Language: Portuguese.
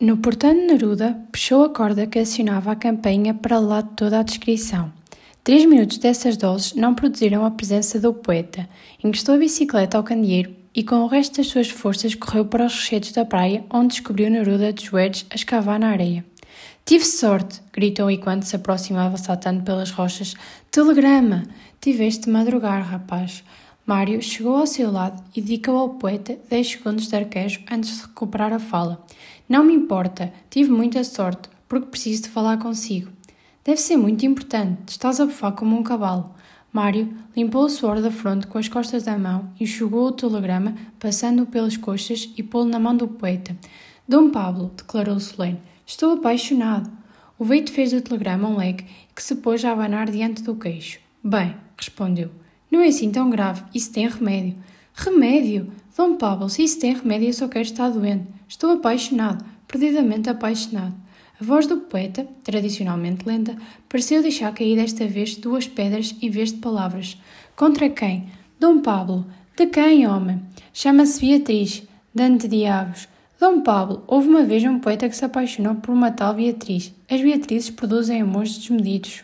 No portão de Neruda, puxou a corda que acionava a campainha para lá de toda a descrição. Três minutos dessas doses não produziram a presença do poeta. Encostou a bicicleta ao candeeiro e, com o resto das suas forças, correu para os rochedos da praia, onde descobriu Neruda de joelhos a escavar na areia. Tive sorte! gritou enquanto se aproximava saltando pelas rochas. Telegrama! Tiveste de madrugar, rapaz. Mário chegou ao seu lado e dedicou ao poeta dez segundos de arquejo antes de recuperar a fala. Não me importa, tive muita sorte, porque preciso de falar consigo. Deve ser muito importante, estás a bufar como um cavalo. Mário limpou o suor da fronte com as costas da mão, enxugou o telegrama, passando-o pelas coxas e pô-lo na mão do poeta. Dom Pablo, declarou solene, estou apaixonado. O veito fez do telegrama um leque que se pôs a abanar diante do queixo. Bem, respondeu. Não é assim tão grave, isso tem remédio. Remédio? Dom Pablo, se isso tem remédio, eu só quero estar doente. Estou apaixonado, perdidamente apaixonado. A voz do poeta, tradicionalmente lenta, pareceu deixar cair desta vez duas pedras em vez de palavras. Contra quem? Dom Pablo. De quem, homem? Chama-se Beatriz. Dante Diabos. Dom Pablo, houve uma vez um poeta que se apaixonou por uma tal Beatriz. As Beatrizes produzem amores desmedidos.